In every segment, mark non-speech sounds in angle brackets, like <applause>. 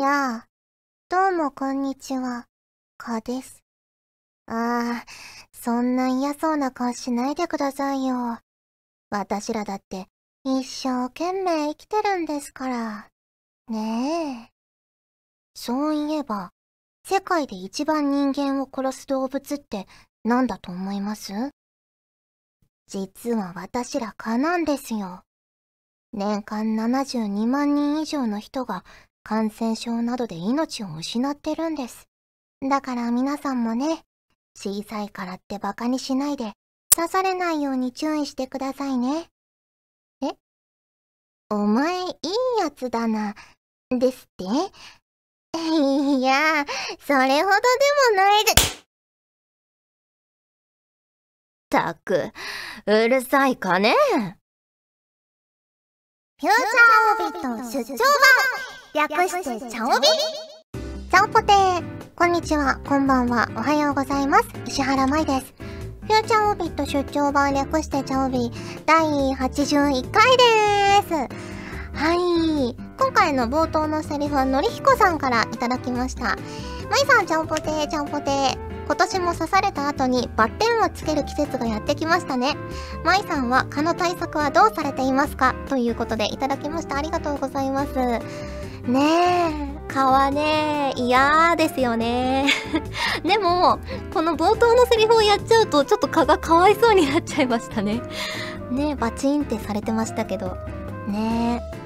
やあ、どうもこんにちは、かです。ああ、そんな嫌そうな顔しないでくださいよ。私らだって一生懸命生きてるんですから。ねえ。そういえば、世界で一番人間を殺す動物って何だと思います？実は私ら蚊なんですよ。年間72万人以上の人が感染症などで命を失ってるんです。だから皆さんもね、小さいからって馬鹿にしないで、刺されないように注意してくださいね。え？お前いいやつだな、ですって？<laughs> いや、それほどでもないで。ったく、うるさいかねフューチャーオービット出張版略してチャオビ？チャオポテーこんにちは、こんばんは、おはようございます。石原舞です。フューチャーオビット出張版略してチャオビ第81回でーす。はい。今回の冒頭のセリフはのりひこさんからいただきました。まいさん、ちゃんぽてー、ちゃんぽてー。今年も刺された後にバッテンをつける季節がやってきましたね。舞さんは蚊の対策はどうされていますか？ということでいただきました。ありがとうございます。ねえ、蚊はね、嫌ですよね。<laughs> でも、この冒頭のセリフをやっちゃうと、ちょっと蚊がかわいそうになっちゃいましたね。ねえ、バチンってされてましたけど。ねえ。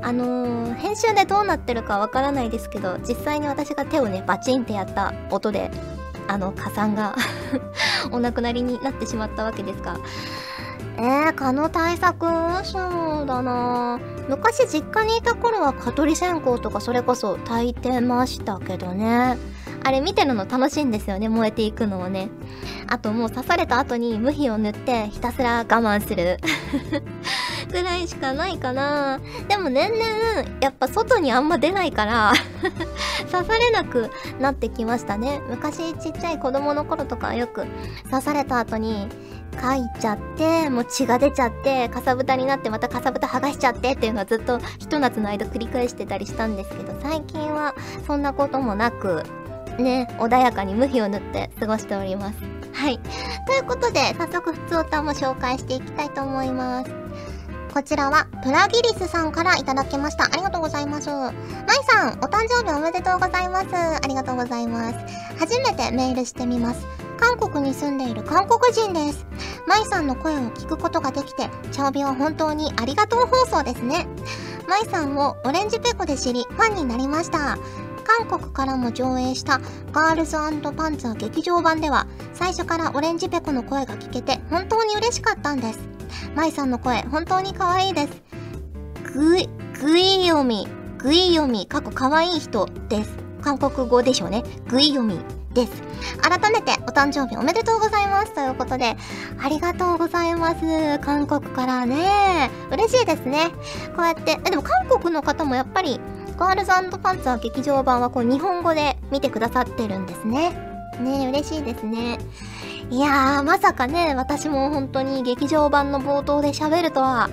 あのー、編集でどうなってるかわからないですけど、実際に私が手をね、バチンってやった音で、あの、加算が <laughs> お亡くなりになってしまったわけですが。えー、蚊の対策そうだな昔実家にいた頃は蚊取り線香とかそれこそ炊いてましたけどね。あれ見てるの楽しいんですよね、燃えていくのをね。あともう刺された後に無比を塗ってひたすら我慢する。<laughs> ぐらいしかないかな。でも年々、やっぱ外にあんま出ないから <laughs> 刺されなくなってきましたね。昔ちっちゃい子供の頃とかよく刺された後に、書いちゃって、もう血が出ちゃって、かさぶたになってまたかさぶた剥がしちゃってっていうのはずっとひと夏の間繰り返してたりしたんですけど、最近はそんなこともなく、ね、穏やかに無比を塗って過ごしております。はい。ということで、早速、普通歌も紹介していきたいと思います。こちらは、プラギリスさんからいただきました。ありがとうございます。マイさん、お誕生日おめでとうございます。ありがとうございます。初めてメールしてみます。韓国に住んでいる韓国人です。マイさんの声を聞くことができて、チャオビは本当にありがとう放送ですね。マイさんをオレンジペコで知り、ファンになりました。韓国からも上映したガールズパンツァー劇場版では最初からオレンジペコの声が聞けて本当に嬉しかったんです。舞さんの声本当に可愛いです。ぐい、ぐい読み、ぐい読み、過去可愛い人です。韓国語でしょうね。ぐい読みです。改めてお誕生日おめでとうございます。ということで、ありがとうございます。韓国からね。嬉しいですね。こうやって、え、でも韓国の方もやっぱりガールズパンツァー劇場版はこう日本語で見てくださってるんですね。ね嬉しいですね。いやー、まさかね、私も本当に劇場版の冒頭で喋るとは、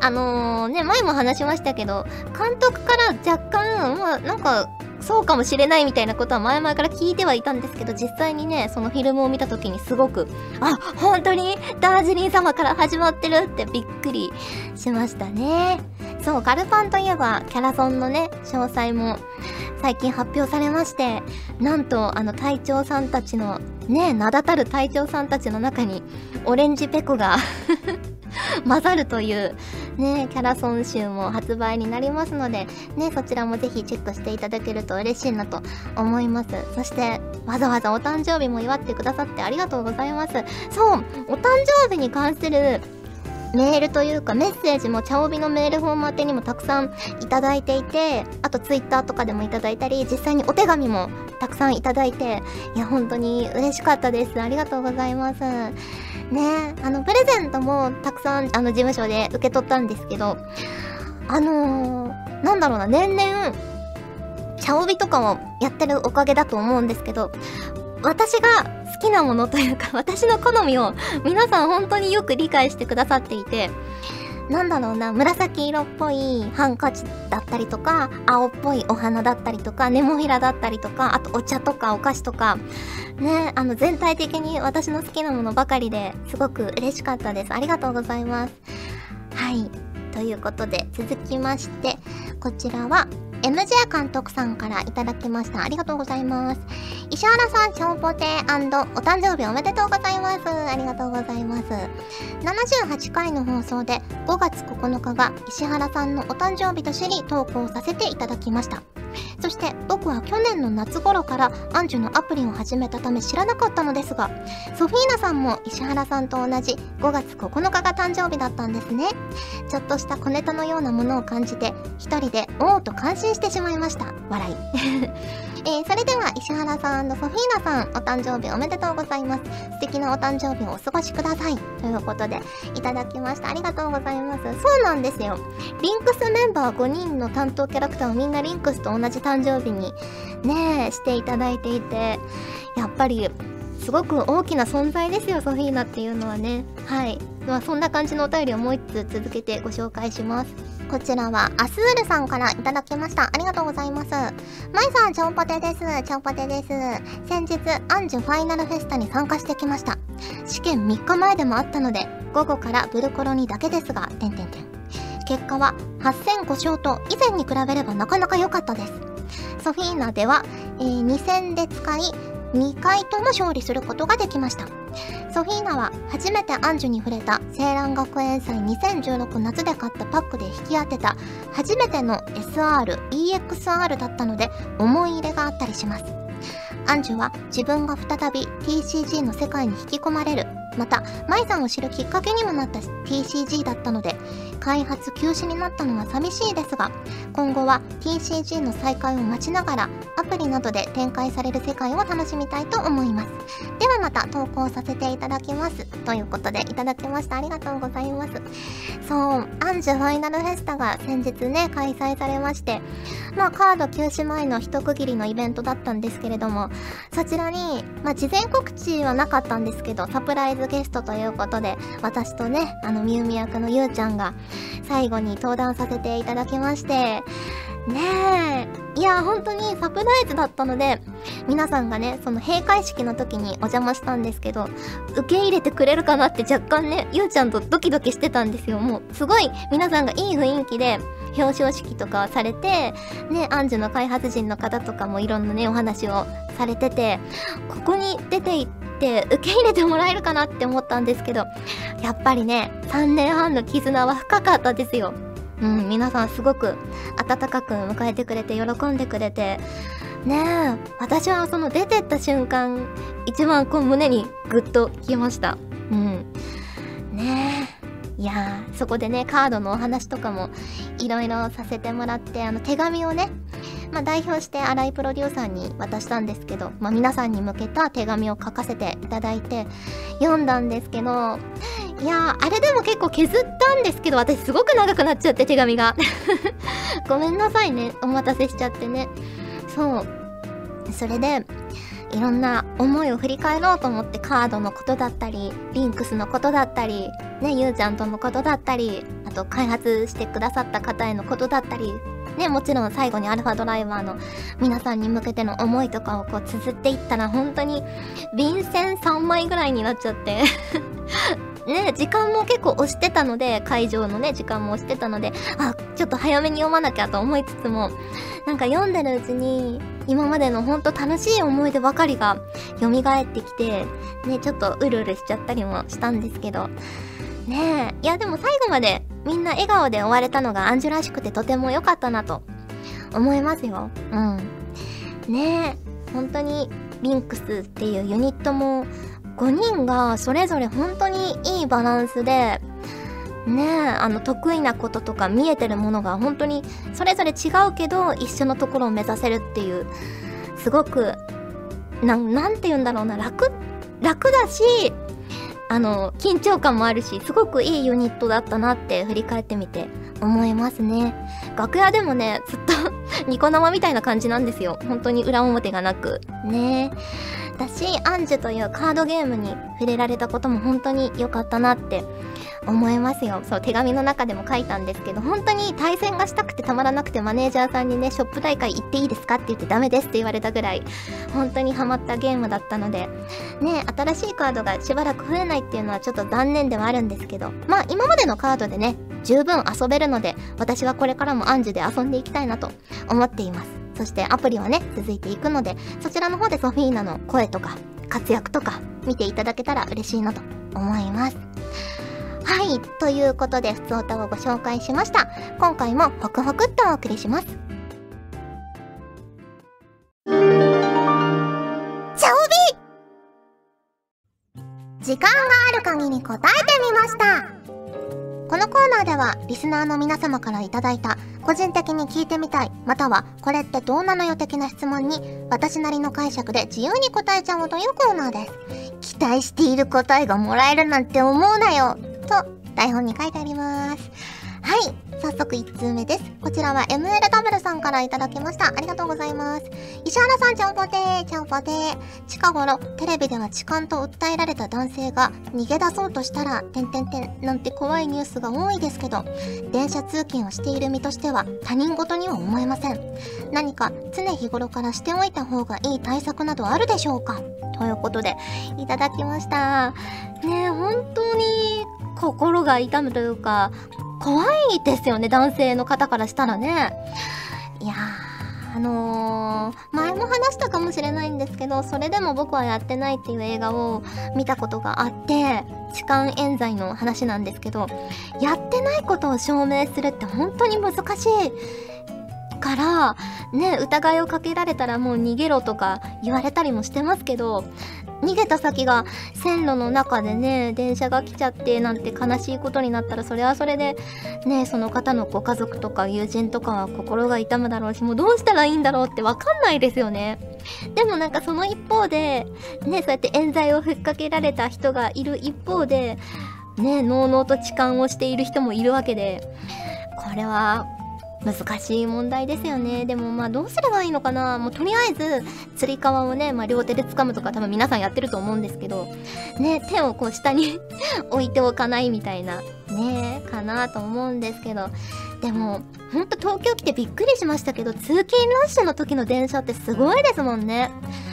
あのー、ね、前も話しましたけど、監督から若干、まあ、なんか、そうかもしれないみたいなことは前々から聞いてはいたんですけど、実際にね、そのフィルムを見た時にすごく、あ、本当に？ダージリン様から始まってるってびっくりしましたね。そう、ガルパンといえば、キャラソンのね、詳細も最近発表されまして、なんと、あの、隊長さんたちの、ね、名だたる隊長さんたちの中に、オレンジペコが <laughs> <laughs> 混ざるという、ね、キャラソン集も発売になりますので、ね、そちらもぜひチェックしていただけると嬉しいなと思います。そして、わざわざお誕生日も祝ってくださってありがとうございます。そう、お誕生日に関するメールというかメッセージも茶帯のメールフォーム宛てにもたくさんいただいていて、あとツイッターとかでもいただいたり、実際にお手紙もたくさんいただいて、いや、本当に嬉しかったです。ありがとうございます。ねあの、プレゼントもたくさん、あの、事務所で受け取ったんですけど、あのー、なんだろうな、年々、茶帯とかもやってるおかげだと思うんですけど、私が好きなものというか、私の好みを皆さん本当によく理解してくださっていて、なんだろうな、紫色っぽいハンカチだったりとか、青っぽいお花だったりとか、ネモフィラだったりとか、あとお茶とかお菓子とか、ね、あの全体的に私の好きなものばかりですごく嬉しかったです。ありがとうございます。はい。ということで、続きまして、こちらは、MJ 監督さんからいただきました。ありがとうございます。石原さん、ショーポテお誕生日おめでとうございます。ありがとうございます。78回の放送で5月9日が石原さんのお誕生日と知り投稿させていただきました。そして僕は去年の夏頃からアンジュのアプリを始めたため知らなかったのですが、ソフィーナさんも石原さんと同じ5月9日が誕生日だったんですね。ちょっとした小ネタのようなものを感じて、一人でおおと感心してしまいました。笑い。<laughs> えー、それでは石原さんソフィーナさん、お誕生日おめでとうございます。素敵なお誕生日をお過ごしください。ということで、いただきました。ありがとうございます。そうなんですよ。リンクスメンバー5人の担当キャラクターをみんなリンクスと同じ誕生日にね、していただいていて、やっぱり、すごく大きな存在ですよ、ソフィーナっていうのはね。はい。まあ、そんな感じのお便りをもう一つ続けてご紹介します。こちらはアスールさんからいただきました。ありがとうございます。まいさん、ちょんぽてです。ちょんぽてです。先日、アンジュファイナルフェスタに参加してきました。試験3日前でもあったので、午後からブルコロにだけですが、てんてんてん。結果は8戦5勝と以前に比べればなかなか良かったです。ソフィーナでは、えー、2戦で使い、2回とも勝利することができました。ソフィーナは初めてアンジュに触れた青蘭学園祭2016夏で買ったパックで引き当てた初めての SR、EXR だったので思い入れがあったりします。アンジュは自分が再び TCG の世界に引き込まれる、また、舞さんを知るきっかけにもなった TCG だったので、開発休止になったのは寂しいですが、今後は TCG の再開を待ちながら、アプリなどで展開される世界を楽しみたいと思います。ではまた投稿させていただきます。ということで、いただきました。ありがとうございます。そう、アンジュファイナルフェスタが先日ね、開催されまして、まあカード休止前の一区切りのイベントだったんですけれども、そちらに、まあ事前告知はなかったんですけど、サプライズゲストということで、私とね、あの、みゆみ役のゆうちゃんが、最後に登壇させていただきまして、ねえ。いや、本当にサプライズだったので、皆さんがね、その閉会式の時にお邪魔したんですけど、受け入れてくれるかなって若干ね、ゆうちゃんとドキドキしてたんですよ。もう、すごい皆さんがいい雰囲気で、表彰式とかされて、ね、アンジュの開発陣の方とかもいろんなね、お話をされてて、ここに出ていっって受け入れてもらえるかなって思ったんですけど、やっぱりね、3年半の絆は深かったですよ。うん、皆さんすごく温かく迎えてくれて、喜んでくれて、ねえ、私はその出てった瞬間、一番こう胸にグッときました。うん。ねえ。いやー、そこでね、カードのお話とかもいろいろさせてもらって、あの手紙をね、まあ、代表して新井プロデューサーに渡したんですけど、まあ、皆さんに向けた手紙を書かせていただいて読んだんですけど、いやー、あれでも結構削ったんですけど、私すごく長くなっちゃって手紙が。<laughs> ごめんなさいね。お待たせしちゃってね。そう。それで、いろんな思いを振り返ろうと思ってカードのことだったり、リンクスのことだったり、ね、ゆうちゃんとのことだったり、あと開発してくださった方へのことだったり、ね、もちろん最後にアルファドライバーの皆さんに向けての思いとかをこう綴っていったら本当に便箋3枚ぐらいになっちゃって。<laughs> ね、時間も結構押してたので、会場のね、時間も押してたので、あ、ちょっと早めに読まなきゃと思いつつも、なんか読んでるうちに、今までのほんと楽しい思い出ばかりが蘇ってきて、ね、ちょっとうるうるしちゃったりもしたんですけど、ねえ、いやでも最後までみんな笑顔で終われたのがアンジュらしくてとても良かったなと思いますよ。うん。ねえ、本当にリンクスっていうユニットも5人がそれぞれ本当にいいバランスで、ねえ、あの得意なこととか見えてるものが本当にそれぞれ違うけど一緒のところを目指せるっていう、すごく、ななんて言うんだろうな、楽、楽だし、あの、緊張感もあるし、すごくいいユニットだったなって振り返ってみて思いますね。楽屋でもね、ずっと <laughs> ニコ生みたいな感じなんですよ。本当に裏表がなく。ねだし、アンジュというカードゲームに触れられたことも本当に良かったなって思いますよ。そう手紙の中でも書いたんですけど本当に対戦がしたくてたまらなくてマネージャーさんにねショップ大会行っていいですか？って言ってダメですって言われたぐらい本当にハマったゲームだったのでね新しいカードがしばらく増えないっていうのはちょっと残念ではあるんですけどまあ今までのカードでね十分遊べるので私はこれからもアンジュで遊んでいきたいなと思っています。そしてアプリはね続いていくのでそちらの方でソフィーナの声とか活躍とか見ていただけたら嬉しいなと思います。はいということでふつおたをご紹介しました。今回もホクホクっとお送りします。時間がある限り答えてみました。このコーナーではリスナーの皆様からいただいた個人的に聞いてみたいまたはこれってどうなのよ的な質問に私なりの解釈で自由に答えちゃおうというコーナーです。期待している答えがもらえるなんて思うなよ。と台本に書いてありますはい早速1通目です。こちらは MLW さんからいただきました。ありがとうございます。石原さん、ちゃんぽてー、ちゃんぽてー。近頃、テレビでは痴漢と訴えられた男性が逃げ出そうとしたら、てんてんてんなんて怖いニュースが多いですけど、電車通勤をしている身としては他人事には思えません。何か常日頃からしておいた方がいい対策などあるでしょうか？ということで、いただきました。ね、本当に心が痛むというか、怖いですよね、男性の方からしたらね。いやー、あのー、前も話したかもしれないんですけど、それでも僕はやってないっていう映画を見たことがあって、痴漢冤罪の話なんですけど、やってないことを証明するって本当に難しいから、ね、疑いをかけられたらもう逃げろとか言われたりもしてますけど、逃げた先が線路の中でね電車が来ちゃってなんて悲しいことになったらそれはそれでねその方のご家族とか友人とかは心が痛むだろうしもうどうしたらいいんだろうって分かんないですよね。でもなんかその一方でねそうやって冤罪をふっかけられた人がいる一方でねのうのうと痴漢をしている人もいるわけでこれは難しい問題ですよね。でもまあどうすればいいのかなもうとりあえず、つり革をね、まあ両手で掴むとか多分皆さんやってると思うんですけど、ね、手をこう下に <laughs> 置いておかないみたいな、ね、かなと思うんですけど、でも、ほんと東京来てびっくりしましたけど、通勤ラッシュの時の電車ってすごいですもんね。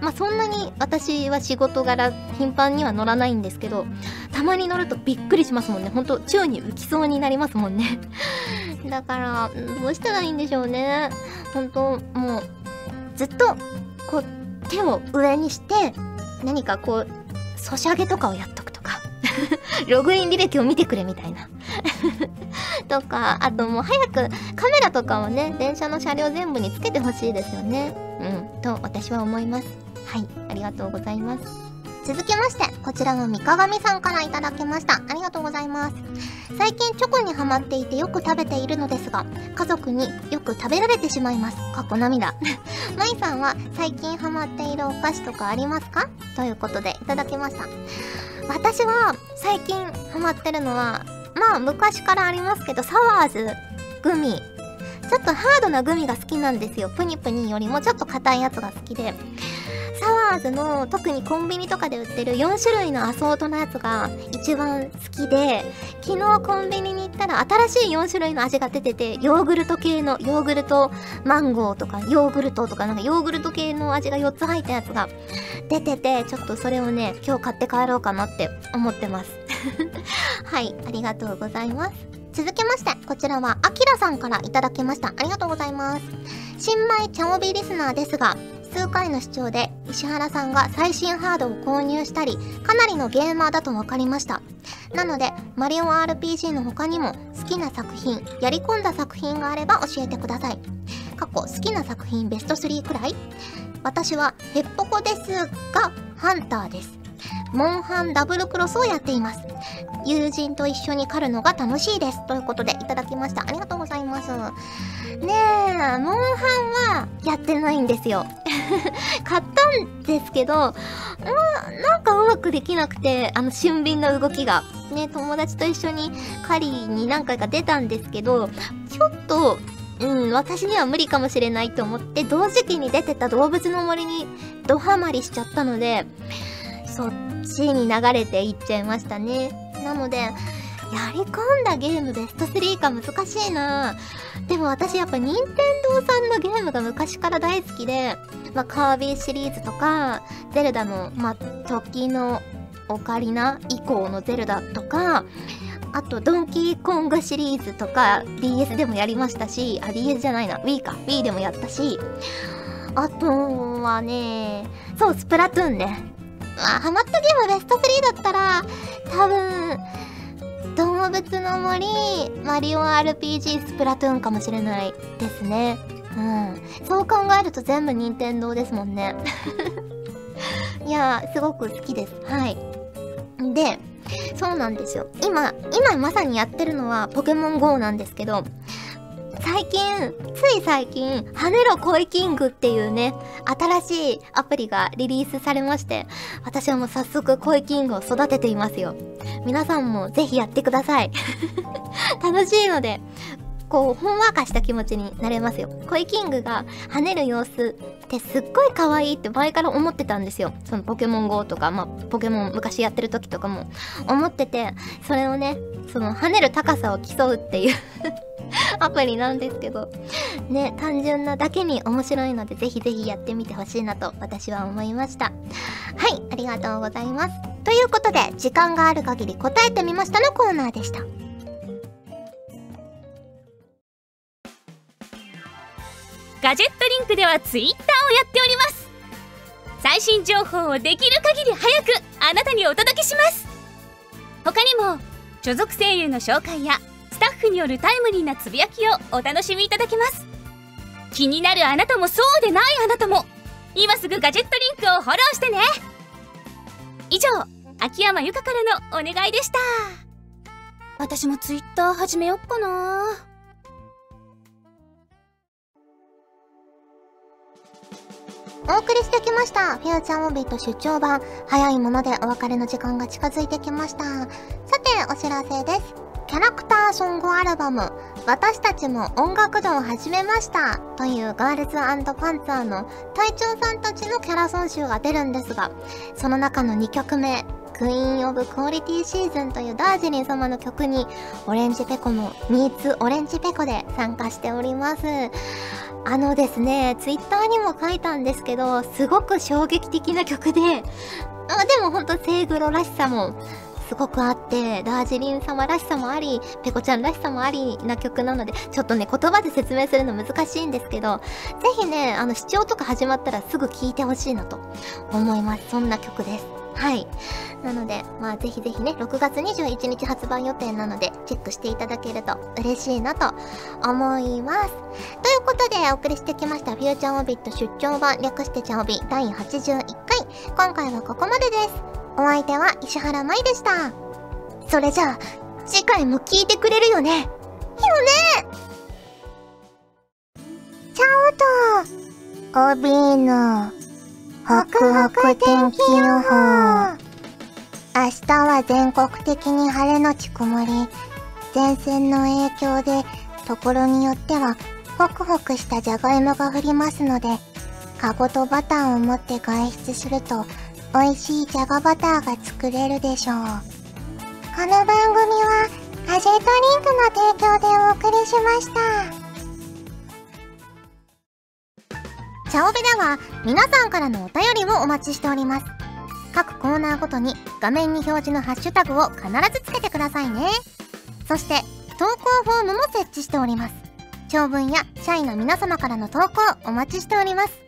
まあそんなに私は仕事柄頻繁には乗らないんですけど、たまに乗るとびっくりしますもんね。ほんと宙に浮きそうになりますもんね。だから、どうしたらいいんでしょうね。ほんと、もう、ずっと、こう、手を上にして、何かこう、ソシャゲとかをやっとくとか。<laughs> ログイン履歴を見てくれみたいな <laughs> とか、あともう早くカメラとかをね、電車の車両全部につけてほしいですよね。うん、と私は思います。はい、ありがとうございます。続きまして、こちらの三鏡さんから頂きました。ありがとうございます。最近チョコにハマっていてよく食べているのですが、家族によく食べられてしまいます。過去涙。<laughs> まいさんは最近ハマっているお菓子とかありますか？ということでいただきました。私は最近ハマってるのは、まあ昔からありますけど、サワーズ、グミ。ちょっとハードなグミが好きなんですよ。プニプニよりもちょっと硬いやつが好きで。サワーズの特にコンビニとかで売ってる4種類のアソートのやつが一番好きで昨日コンビニに行ったら新しい4種類の味が出ててヨーグルト系のヨーグルトマンゴーとかヨーグルトとかなんかヨーグルト系の味が4つ入ったやつが出ててちょっとそれをね今日買って帰ろうかなって思ってます <laughs> はいありがとうございます続きまして、こちらは、あきらさんからいただきました。ありがとうございます。新米チャオビリスナーですが、数回の視聴で石原さんが最新ハードを購入したりかなりのゲーマーだと分かりました。なのでマリオ RPG の他にも好きな作品やり込んだ作品があれば教えてください。過去好きな作品ベスト3くらい？私はヘッポコですがハンターです。モンハンダブルクロスをやっています。友人と一緒に狩るのが楽しいです。ということでいただきました。ありがとうございます。ねえ、モンハンはやってないんですよ。<laughs> 買ったんですけど、まあ、なんかうまくできなくて、あの、俊敏な動きが。ね、友達と一緒に狩りに何回か出たんですけど、ちょっと、うん、私には無理かもしれないと思って、同時期に出てた動物の森にドハマりしちゃったので、そっちに流れていっちゃいましたね。なので、やり込んだゲームベスト3か難しいなでも私やっぱ任天堂さんのゲームが昔から大好きで、まあ、カービィシリーズとか、ゼルダの、まあ、時のオカリナ以降のゼルダとか、あと、ドンキーコングシリーズとか、DS でもやりましたし、あ、DS じゃないな、Wii か、Wii でもやったし、あとはね、そう、スプラトゥーンね。まあ、ハマったゲームベスト3だったら、多分、動物の森、マリオ RPG スプラトゥーンかもしれないですね。うん。そう考えると全部任天堂ですもんね。<laughs> いやー、すごく好きです。はい。で、そうなんですよ。今、今まさにやってるのはポケモン GO なんですけど、最近、つい最近、跳ねろ恋キングっていうね、新しいアプリがリリースされまして、私はもう早速恋キングを育てていますよ。皆さんもぜひやってください。<laughs> 楽しいので、こう、ほんわかした気持ちになれますよ。恋キングが跳ねる様子ってすっごい可愛いって前から思ってたんですよ。そのポケモン GO とか、まあ、ポケモン昔やってる時とかも思ってて、それをね、その跳ねる高さを競うっていう <laughs> アプリなんですけど、ね、単純なだけに面白いので、ぜひぜひやってみてほしいなと私は思いました。はい、ありがとうございます。ということで、時間がある限り答えてみましたのコーナーでした。ガジェットリンクではツイッターをやっております最新情報をできる限り早くあなたにお届けします他にも所属声優の紹介やスタッフによるタイムリーなつぶやきをお楽しみいただけます気になるあなたもそうでないあなたも今すぐガジェットリンクをフォローしてね以上秋山由香からのお願いでした私もツイッター始めよっかなお送りしてきました。フューチャーオビット出張版。早いものでお別れの時間が近づいてきました。さて、お知らせです。キャラクターソングアルバム、私たちも音楽堂を始めましたというガールズパンツァーの隊長さんたちのキャラソン集が出るんですが、その中の2曲目、クイーン・オブ・クオリティ・シーズンというダージリン様の曲に、オレンジペコも、ミーツ・オレンジペコで参加しております。あのですね、ツイッターにも書いたんですけど、すごく衝撃的な曲で、あでもほんとセイグロらしさもすごくあって、ダージリン様らしさもあり、ペコちゃんらしさもありな曲なので、ちょっとね、言葉で説明するの難しいんですけど、ぜひね、あの、視聴とか始まったらすぐ聴いてほしいなと思います。そんな曲です。はい。なので、まあぜひぜひね、6月21日発売予定なので、チェックしていただけると嬉しいなと思います。ということで、お送りしてきました、フューチャーオビット出張版、略してチャオビ第81回。今回はここまでです。お相手は石原舞でした。それじゃあ、次回も聞いてくれるよねよねちゃおと、帯の、ホクホク天気予報。明日は全国的に晴れのち曇り。前線の影響で、ところによっては、ホクホクしたじゃがいもが降りますので、カゴとバターを持って外出すると、美味しいじゃがバターが作れるでしょう。この番組は、ガジェットリンクの提供でお送りしました。チャオベでは、皆さんからのお便りをお待ちしております。各コーナーごとに画面に表示のハッシュタグを必ずつけてくださいね。そして、投稿フォームも設置しております。長文や社員の皆様からの投稿お待ちしております。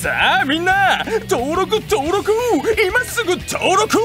さあみんな登録登録今すぐ登録